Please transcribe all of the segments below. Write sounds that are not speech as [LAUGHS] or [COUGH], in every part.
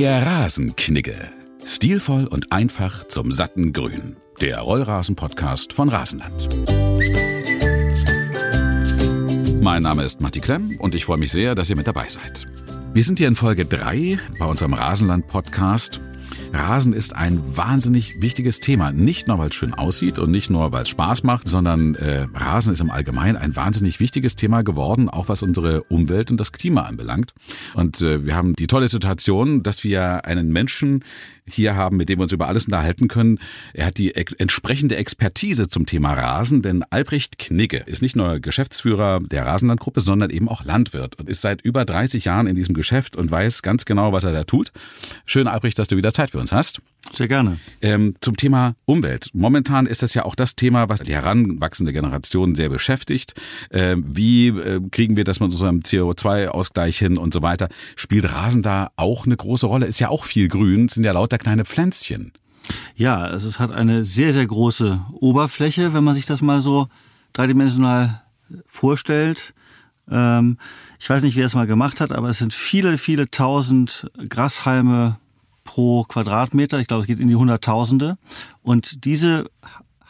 Der Rasenknigge. Stilvoll und einfach zum satten Grün. Der Rollrasen-Podcast von Rasenland. Mein Name ist Matti Klemm und ich freue mich sehr, dass ihr mit dabei seid. Wir sind hier in Folge 3 bei unserem Rasenland-Podcast Rasen ist ein wahnsinnig wichtiges Thema. Nicht nur, weil es schön aussieht und nicht nur, weil es Spaß macht, sondern äh, Rasen ist im Allgemeinen ein wahnsinnig wichtiges Thema geworden, auch was unsere Umwelt und das Klima anbelangt. Und äh, wir haben die tolle Situation, dass wir einen Menschen hier haben, mit dem wir uns über alles unterhalten können. Er hat die ex entsprechende Expertise zum Thema Rasen, denn Albrecht Knigge ist nicht nur Geschäftsführer der Rasenlandgruppe, sondern eben auch Landwirt und ist seit über 30 Jahren in diesem Geschäft und weiß ganz genau, was er da tut. Schön, Albrecht, dass du wieder Zeit für uns hast. Sehr gerne. Ähm, zum Thema Umwelt. Momentan ist das ja auch das Thema, was die heranwachsende Generation sehr beschäftigt. Ähm, wie äh, kriegen wir das mit unserem CO2-Ausgleich hin und so weiter? Spielt Rasen da auch eine große Rolle? Ist ja auch viel grün, sind ja lauter kleine Pflänzchen. Ja, also es hat eine sehr, sehr große Oberfläche, wenn man sich das mal so dreidimensional vorstellt. Ähm, ich weiß nicht, wer es mal gemacht hat, aber es sind viele, viele tausend Grashalme pro Quadratmeter. Ich glaube, es geht in die Hunderttausende. Und diese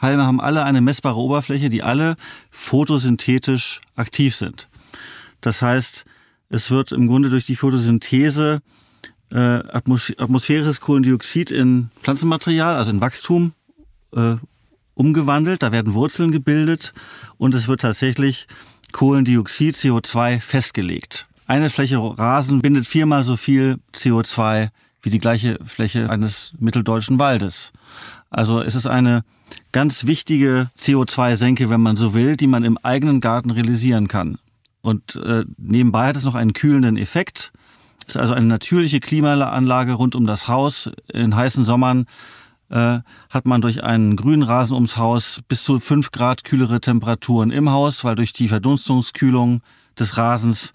Halme haben alle eine messbare Oberfläche, die alle photosynthetisch aktiv sind. Das heißt, es wird im Grunde durch die Photosynthese äh, atmosphärisches Kohlendioxid in Pflanzenmaterial, also in Wachstum, äh, umgewandelt. Da werden Wurzeln gebildet und es wird tatsächlich Kohlendioxid, CO2 festgelegt. Eine Fläche Rasen bindet viermal so viel CO2 wie die gleiche Fläche eines mitteldeutschen Waldes. Also es ist eine ganz wichtige CO2-Senke, wenn man so will, die man im eigenen Garten realisieren kann. Und äh, nebenbei hat es noch einen kühlenden Effekt. Es ist also eine natürliche Klimaanlage rund um das Haus. In heißen Sommern äh, hat man durch einen grünen Rasen ums Haus bis zu fünf Grad kühlere Temperaturen im Haus, weil durch die Verdunstungskühlung des Rasens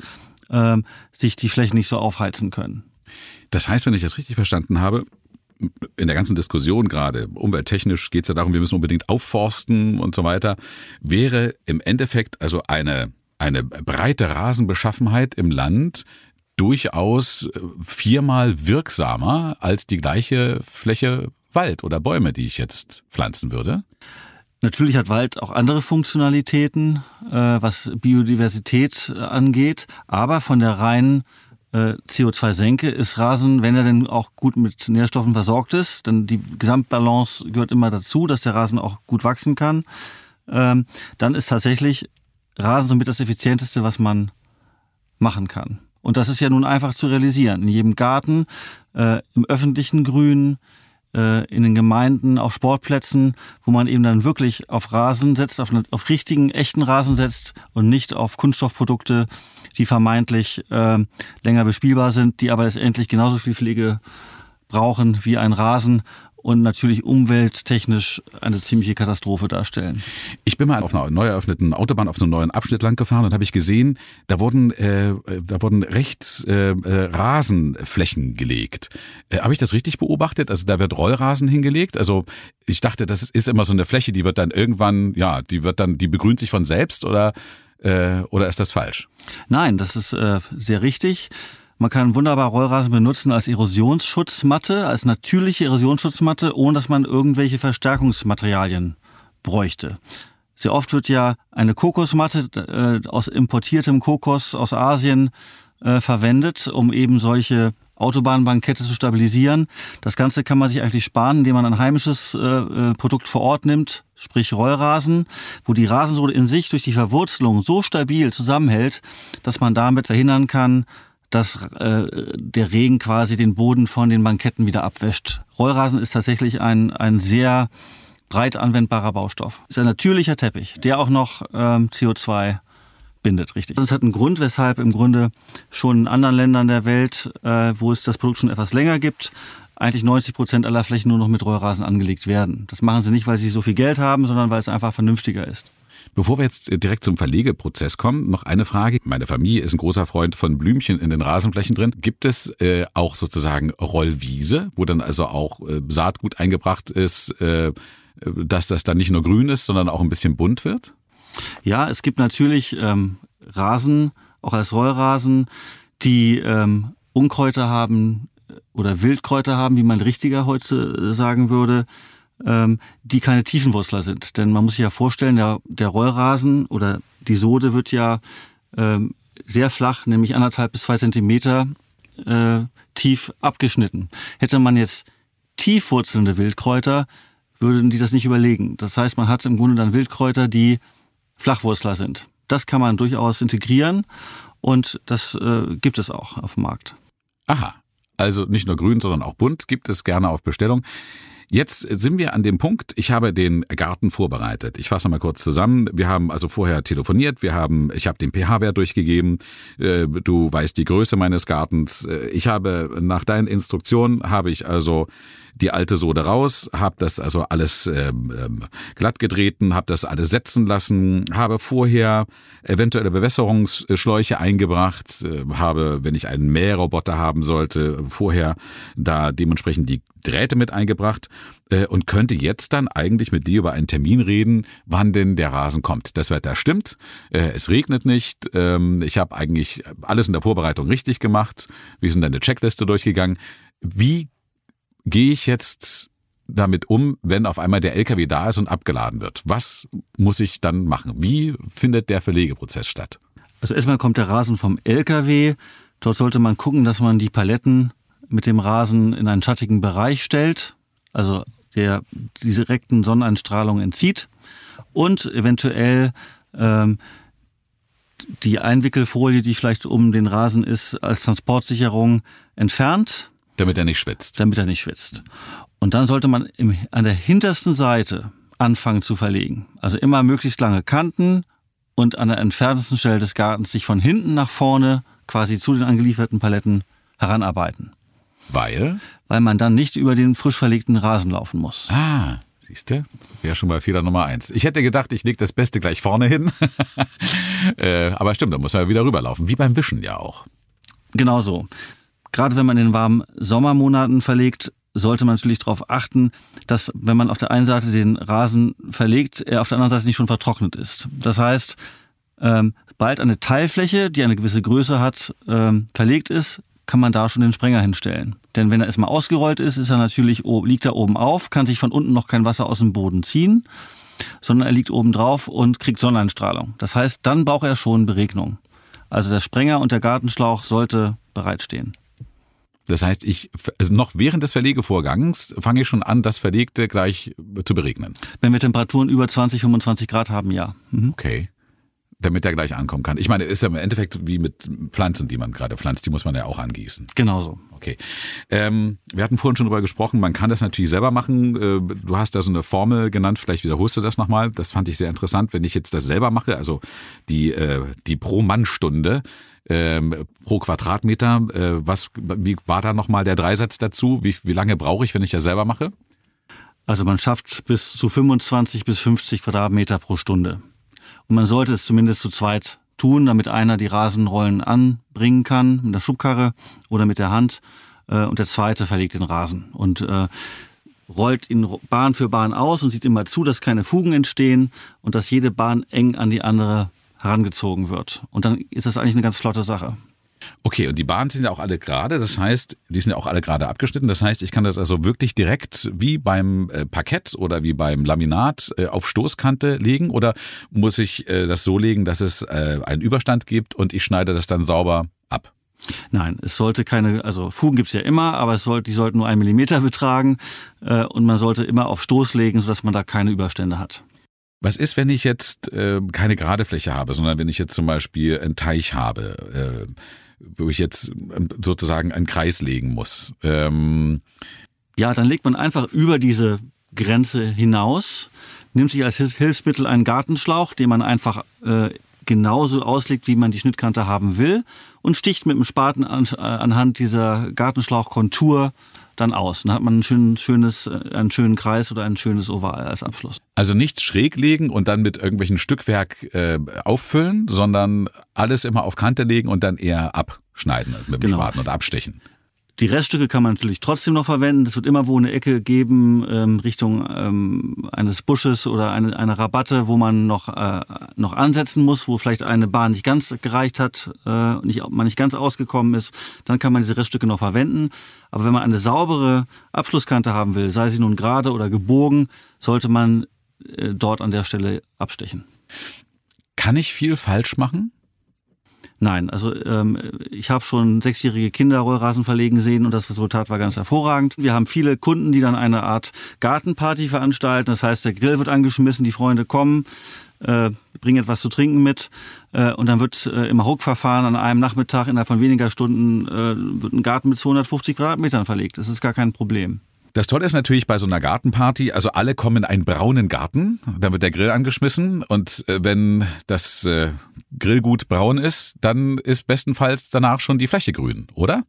äh, sich die Flächen nicht so aufheizen können. Das heißt, wenn ich das richtig verstanden habe, in der ganzen Diskussion gerade, umwelttechnisch geht es ja darum, wir müssen unbedingt aufforsten und so weiter, wäre im Endeffekt also eine, eine breite Rasenbeschaffenheit im Land durchaus viermal wirksamer als die gleiche Fläche Wald oder Bäume, die ich jetzt pflanzen würde. Natürlich hat Wald auch andere Funktionalitäten, äh, was Biodiversität äh, angeht, aber von der reinen äh, CO2-Senke ist Rasen, wenn er denn auch gut mit Nährstoffen versorgt ist, denn die Gesamtbalance gehört immer dazu, dass der Rasen auch gut wachsen kann, ähm, dann ist tatsächlich Rasen somit das effizienteste, was man machen kann. Und das ist ja nun einfach zu realisieren. In jedem Garten, äh, im öffentlichen Grün, äh, in den Gemeinden, auf Sportplätzen, wo man eben dann wirklich auf Rasen setzt, auf, auf richtigen, echten Rasen setzt und nicht auf Kunststoffprodukte, die vermeintlich äh, länger bespielbar sind, die aber letztendlich genauso viel Pflege brauchen wie ein Rasen und natürlich umwelttechnisch eine ziemliche Katastrophe darstellen. Ich bin mal auf einer neu eröffneten Autobahn auf so einem neuen Abschnitt lang gefahren und habe ich gesehen, da wurden äh, da wurden rechts äh, äh, Rasenflächen gelegt. Äh, habe ich das richtig beobachtet? Also da wird Rollrasen hingelegt. Also ich dachte, das ist immer so eine Fläche, die wird dann irgendwann, ja, die wird dann, die begrünt sich von selbst oder äh, oder ist das falsch? Nein, das ist äh, sehr richtig. Man kann wunderbar Rollrasen benutzen als Erosionsschutzmatte, als natürliche Erosionsschutzmatte, ohne dass man irgendwelche Verstärkungsmaterialien bräuchte. Sehr oft wird ja eine Kokosmatte äh, aus importiertem Kokos aus Asien äh, verwendet, um eben solche Autobahnbankette zu stabilisieren. Das Ganze kann man sich eigentlich sparen, indem man ein heimisches äh, äh Produkt vor Ort nimmt, sprich Rollrasen, wo die Rasensohle in sich durch die Verwurzelung so stabil zusammenhält, dass man damit verhindern kann, dass äh, der Regen quasi den Boden von den Banketten wieder abwäscht. Rollrasen ist tatsächlich ein, ein sehr breit anwendbarer Baustoff. Ist ein natürlicher Teppich, der auch noch ähm, CO2 bindet, richtig. Das hat einen Grund, weshalb im Grunde schon in anderen Ländern der Welt, äh, wo es das Produkt schon etwas länger gibt, eigentlich 90 Prozent aller Flächen nur noch mit Rollrasen angelegt werden. Das machen sie nicht, weil sie so viel Geld haben, sondern weil es einfach vernünftiger ist. Bevor wir jetzt direkt zum Verlegeprozess kommen, noch eine Frage. Meine Familie ist ein großer Freund von Blümchen in den Rasenflächen drin. Gibt es äh, auch sozusagen Rollwiese, wo dann also auch äh, Saatgut eingebracht ist, äh, dass das dann nicht nur grün ist, sondern auch ein bisschen bunt wird? Ja, es gibt natürlich ähm, Rasen, auch als Rollrasen, die ähm, Unkräuter haben, oder Wildkräuter haben, wie man richtiger heute sagen würde, die keine Tiefenwurzler sind. Denn man muss sich ja vorstellen, der, der Rollrasen oder die Sode wird ja ähm, sehr flach, nämlich anderthalb bis zwei Zentimeter äh, tief abgeschnitten. Hätte man jetzt tiefwurzelnde Wildkräuter, würden die das nicht überlegen. Das heißt, man hat im Grunde dann Wildkräuter, die Flachwurzler sind. Das kann man durchaus integrieren und das äh, gibt es auch auf dem Markt. Aha. Also nicht nur grün, sondern auch bunt gibt es gerne auf Bestellung. Jetzt sind wir an dem Punkt, ich habe den Garten vorbereitet. Ich fasse mal kurz zusammen. Wir haben also vorher telefoniert, wir haben, ich habe den pH-Wert durchgegeben, äh, du weißt die Größe meines Gartens. Äh, ich habe nach deinen Instruktionen habe ich also die alte Sode raus, habe das also alles ähm, ähm, glatt getreten, habe das alles setzen lassen, habe vorher eventuelle Bewässerungsschläuche eingebracht, äh, habe, wenn ich einen Mähroboter haben sollte, vorher da dementsprechend die Drähte mit eingebracht äh, und könnte jetzt dann eigentlich mit dir über einen Termin reden, wann denn der Rasen kommt. Das Wetter stimmt, äh, es regnet nicht, ähm, ich habe eigentlich alles in der Vorbereitung richtig gemacht, wir sind deine Checkliste durchgegangen. Wie gehe ich jetzt damit um, wenn auf einmal der LKW da ist und abgeladen wird? Was muss ich dann machen? Wie findet der Verlegeprozess statt? Also erstmal kommt der Rasen vom LKW. Dort sollte man gucken, dass man die Paletten mit dem Rasen in einen schattigen Bereich stellt, also der die direkten Sonneneinstrahlung entzieht und eventuell ähm, die Einwickelfolie, die vielleicht um den Rasen ist, als Transportsicherung entfernt damit er nicht schwitzt. Damit er nicht schwitzt. Und dann sollte man im, an der hintersten Seite anfangen zu verlegen. Also immer möglichst lange Kanten und an der entferntesten Stelle des Gartens sich von hinten nach vorne quasi zu den angelieferten Paletten heranarbeiten. Weil? Weil man dann nicht über den frisch verlegten Rasen laufen muss. Ah, siehst du? Wäre schon mal Fehler Nummer eins. Ich hätte gedacht, ich lege das Beste gleich vorne hin. [LAUGHS] äh, aber stimmt, da muss man ja wieder rüberlaufen. Wie beim Wischen ja auch. Genau so. Gerade wenn man in den warmen Sommermonaten verlegt, sollte man natürlich darauf achten, dass wenn man auf der einen Seite den Rasen verlegt, er auf der anderen Seite nicht schon vertrocknet ist. Das heißt, ähm, bald eine Teilfläche, die eine gewisse Größe hat, ähm, verlegt ist, kann man da schon den Sprenger hinstellen. Denn wenn er erstmal ausgerollt ist, ist er natürlich, liegt er oben auf, kann sich von unten noch kein Wasser aus dem Boden ziehen, sondern er liegt oben drauf und kriegt Sonneneinstrahlung. Das heißt, dann braucht er schon Beregnung. Also der Sprenger und der Gartenschlauch sollte bereitstehen. Das heißt, ich also noch während des Verlegevorgangs fange ich schon an, das Verlegte gleich zu beregnen. Wenn wir Temperaturen über 20, 25 Grad haben, ja. Mhm. Okay. Damit er gleich ankommen kann. Ich meine, ist ja im Endeffekt wie mit Pflanzen, die man gerade pflanzt, die muss man ja auch angießen. Genauso. Okay. Ähm, wir hatten vorhin schon darüber gesprochen, man kann das natürlich selber machen. Äh, du hast da so eine Formel genannt, vielleicht wiederholst du das nochmal. Das fand ich sehr interessant. Wenn ich jetzt das selber mache, also die, äh, die Pro-Mann-Stunde, ähm, pro Quadratmeter. Äh, was, wie war da nochmal der Dreisatz dazu? Wie, wie lange brauche ich, wenn ich das selber mache? Also man schafft bis zu 25 bis 50 Quadratmeter pro Stunde. Man sollte es zumindest zu zweit tun, damit einer die Rasenrollen anbringen kann mit der Schubkarre oder mit der Hand äh, und der zweite verlegt den Rasen und äh, rollt ihn Bahn für Bahn aus und sieht immer zu, dass keine Fugen entstehen und dass jede Bahn eng an die andere herangezogen wird. Und dann ist das eigentlich eine ganz flotte Sache. Okay, und die Bahnen sind ja auch alle gerade, das heißt, die sind ja auch alle gerade abgeschnitten. Das heißt, ich kann das also wirklich direkt wie beim äh, Parkett oder wie beim Laminat äh, auf Stoßkante legen oder muss ich äh, das so legen, dass es einen Überstand gibt und ich schneide das dann sauber ab? Nein, es sollte keine, also Fugen gibt's ja immer, aber es sollte, die sollten nur einen Millimeter betragen und man sollte immer auf Stoß legen, sodass man da keine Überstände hat. Was ist, wenn ich jetzt äh, keine gerade Fläche habe, sondern wenn ich jetzt zum Beispiel einen Teich habe, äh, wo ich jetzt ähm, sozusagen einen Kreis legen muss? Ähm ja, dann legt man einfach über diese Grenze hinaus, nimmt sich als Hilfsmittel einen Gartenschlauch, den man einfach äh, genauso auslegt, wie man die Schnittkante haben will und sticht mit dem Spaten an, äh, anhand dieser Gartenschlauchkontur dann aus. Dann hat man ein schön, schönes, äh, einen schönen Kreis oder ein schönes Oval als Abschluss. Also nichts schräg legen und dann mit irgendwelchen Stückwerk äh, auffüllen, sondern alles immer auf Kante legen und dann eher abschneiden mit dem genau. Spaten oder abstechen. Die Reststücke kann man natürlich trotzdem noch verwenden. Es wird immer wo eine Ecke geben ähm, Richtung ähm, eines Busches oder eine, eine Rabatte, wo man noch, äh, noch ansetzen muss, wo vielleicht eine Bahn nicht ganz gereicht hat äh, nicht, man nicht ganz ausgekommen ist. Dann kann man diese Reststücke noch verwenden. Aber wenn man eine saubere Abschlusskante haben will, sei sie nun gerade oder gebogen, sollte man äh, dort an der Stelle abstechen. Kann ich viel falsch machen? Nein, also ähm, ich habe schon sechsjährige Kinder Rollrasen verlegen sehen und das Resultat war ganz hervorragend. Wir haben viele Kunden, die dann eine Art Gartenparty veranstalten. Das heißt, der Grill wird angeschmissen, die Freunde kommen, äh, bringen etwas zu trinken mit äh, und dann wird äh, im Ruckverfahren an einem Nachmittag innerhalb von weniger Stunden äh, wird ein Garten mit 250 Quadratmetern verlegt. Das ist gar kein Problem. Das Tolle ist natürlich bei so einer Gartenparty, also alle kommen in einen braunen Garten, dann wird der Grill angeschmissen und äh, wenn das äh, Grillgut braun ist, dann ist bestenfalls danach schon die Fläche grün, oder?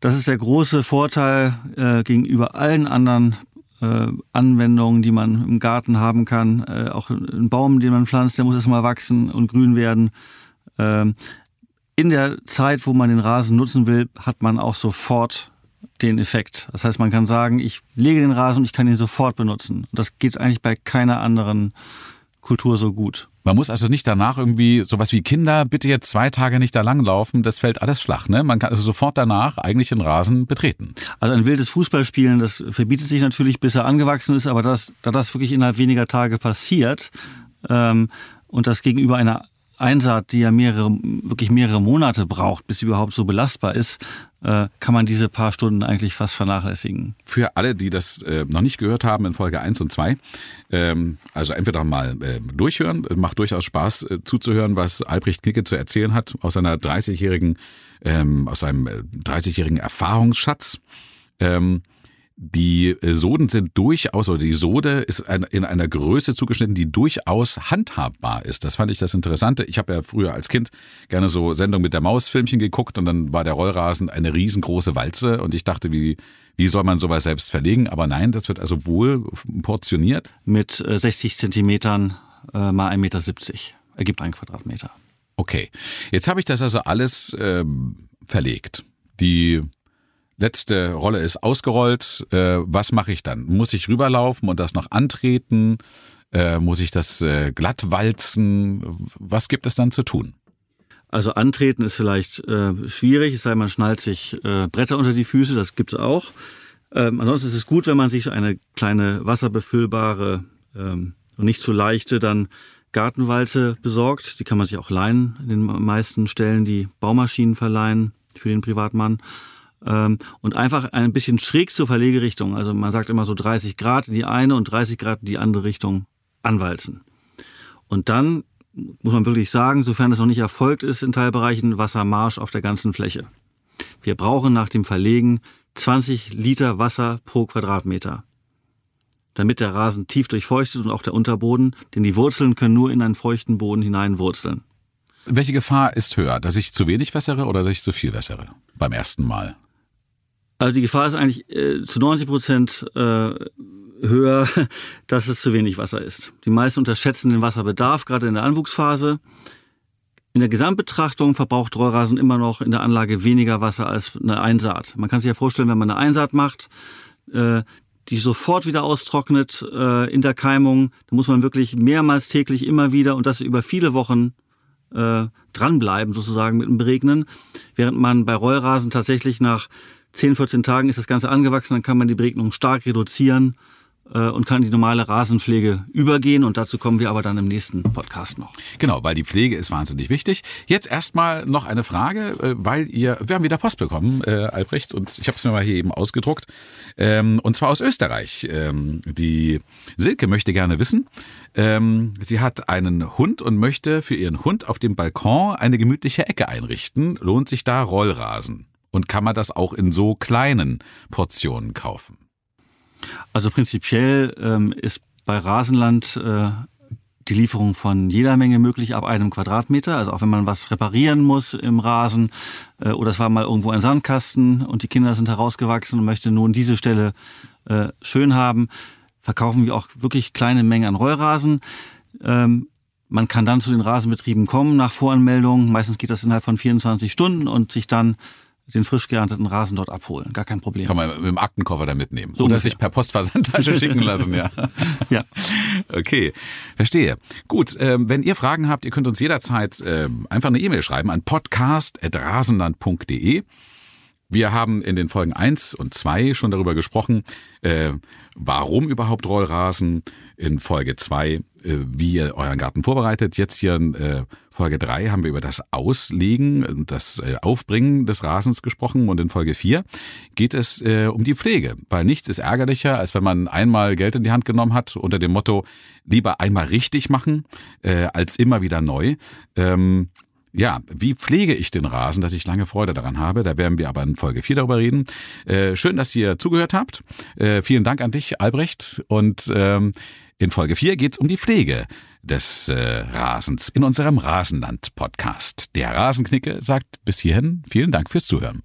Das ist der große Vorteil äh, gegenüber allen anderen äh, Anwendungen, die man im Garten haben kann. Auch ein Baum, den man pflanzt, der muss erstmal wachsen und grün werden. Ähm, in der Zeit, wo man den Rasen nutzen will, hat man auch sofort den Effekt. Das heißt, man kann sagen, ich lege den Rasen und ich kann ihn sofort benutzen. Das geht eigentlich bei keiner anderen Kultur so gut. Man muss also nicht danach irgendwie sowas wie Kinder, bitte jetzt zwei Tage nicht da langlaufen, das fällt alles flach. Ne? Man kann also sofort danach eigentlich den Rasen betreten. Also ein wildes Fußballspielen, das verbietet sich natürlich, bis er angewachsen ist, aber das, da das wirklich innerhalb weniger Tage passiert ähm, und das gegenüber einer Einsaat, die ja mehrere, wirklich mehrere Monate braucht, bis sie überhaupt so belastbar ist, äh, kann man diese paar Stunden eigentlich fast vernachlässigen. Für alle, die das äh, noch nicht gehört haben in Folge 1 und 2, ähm, also entweder mal äh, durchhören, macht durchaus Spaß äh, zuzuhören, was Albrecht Knicke zu erzählen hat aus seiner 30-jährigen, ähm, aus seinem 30-jährigen äh, Erfahrungsschatz. Ähm, die äh, Soden sind durchaus, oder die Sode ist in einer Größe zugeschnitten, die durchaus handhabbar ist. Das fand ich das Interessante. Ich habe ja früher als Kind gerne so Sendung mit der Maus Filmchen geguckt und dann war der Rollrasen eine riesengroße Walze und ich dachte, wie, wie soll man sowas selbst verlegen? Aber nein, das wird also wohl portioniert. Mit 60 äh, Zentimetern äh, mal 1,70 Meter ergibt ein Quadratmeter. Okay, jetzt habe ich das also alles ähm, verlegt. Die letzte Rolle ist ausgerollt. Äh, was mache ich dann? Muss ich rüberlaufen und das noch antreten? Äh, muss ich das äh, glatt walzen? Was gibt es dann zu tun? Also antreten ist vielleicht äh, schwierig, es sei man schnallt sich äh, Bretter unter die Füße, das gibt's auch. Ähm, ansonsten ist es gut, wenn man sich eine kleine wasserbefüllbare ähm, und nicht zu leichte dann Gartenwalze besorgt. Die kann man sich auch leihen in den meisten Stellen, die Baumaschinen verleihen für den Privatmann und einfach ein bisschen schräg zur Verlegerichtung, also man sagt immer so 30 Grad in die eine und 30 Grad in die andere Richtung anwalzen. Und dann muss man wirklich sagen, sofern es noch nicht erfolgt ist in Teilbereichen, Wassermarsch auf der ganzen Fläche. Wir brauchen nach dem Verlegen 20 Liter Wasser pro Quadratmeter, damit der Rasen tief durchfeuchtet und auch der Unterboden, denn die Wurzeln können nur in einen feuchten Boden hineinwurzeln. Welche Gefahr ist höher, dass ich zu wenig wässere oder dass ich zu viel wässere beim ersten Mal? Also die Gefahr ist eigentlich äh, zu 90 Prozent äh, höher, [LAUGHS] dass es zu wenig Wasser ist. Die meisten unterschätzen den Wasserbedarf, gerade in der Anwuchsphase. In der Gesamtbetrachtung verbraucht Rollrasen immer noch in der Anlage weniger Wasser als eine Einsaat. Man kann sich ja vorstellen, wenn man eine Einsaat macht, äh, die sofort wieder austrocknet äh, in der Keimung, dann muss man wirklich mehrmals täglich immer wieder und das über viele Wochen äh, dranbleiben, sozusagen mit dem Beregnen. Während man bei Rollrasen tatsächlich nach 10, 14 Tagen ist das Ganze angewachsen, dann kann man die Beregnung stark reduzieren äh, und kann die normale Rasenpflege übergehen. Und dazu kommen wir aber dann im nächsten Podcast noch. Genau, weil die Pflege ist wahnsinnig wichtig. Jetzt erstmal noch eine Frage, äh, weil ihr, wir haben wieder Post bekommen, äh, Albrecht, und ich habe es mir mal hier eben ausgedruckt. Ähm, und zwar aus Österreich. Ähm, die Silke möchte gerne wissen, ähm, sie hat einen Hund und möchte für ihren Hund auf dem Balkon eine gemütliche Ecke einrichten. Lohnt sich da Rollrasen? Und kann man das auch in so kleinen Portionen kaufen? Also prinzipiell ähm, ist bei Rasenland äh, die Lieferung von jeder Menge möglich ab einem Quadratmeter. Also auch wenn man was reparieren muss im Rasen äh, oder es war mal irgendwo ein Sandkasten und die Kinder sind herausgewachsen und möchten nun diese Stelle äh, schön haben, verkaufen wir auch wirklich kleine Mengen an Rollrasen. Ähm, man kann dann zu den Rasenbetrieben kommen nach Voranmeldung. Meistens geht das innerhalb von 24 Stunden und sich dann den frisch geernteten Rasen dort abholen. Gar kein Problem. Kann man mit dem Aktenkoffer da mitnehmen. So Oder sich per Postversandtasche [LAUGHS] schicken lassen, ja. [LAUGHS] Ja. Okay, verstehe. Gut, ähm, wenn ihr Fragen habt, ihr könnt uns jederzeit ähm, einfach eine E-Mail schreiben an podcast.rasenland.de. Wir haben in den Folgen 1 und 2 schon darüber gesprochen, äh, warum überhaupt Rollrasen. In Folge 2, äh, wie ihr euren Garten vorbereitet. Jetzt hier in äh, Folge 3 haben wir über das Auslegen und das äh, Aufbringen des Rasens gesprochen. Und in Folge 4 geht es äh, um die Pflege. Weil nichts ist ärgerlicher, als wenn man einmal Geld in die Hand genommen hat unter dem Motto, lieber einmal richtig machen, äh, als immer wieder neu. Ähm, ja, wie pflege ich den Rasen, dass ich lange Freude daran habe? Da werden wir aber in Folge 4 darüber reden. Äh, schön, dass ihr zugehört habt. Äh, vielen Dank an dich, Albrecht. Und ähm, in Folge 4 geht's um die Pflege des äh, Rasens in unserem Rasenland-Podcast. Der Rasenknicke sagt bis hierhin vielen Dank fürs Zuhören.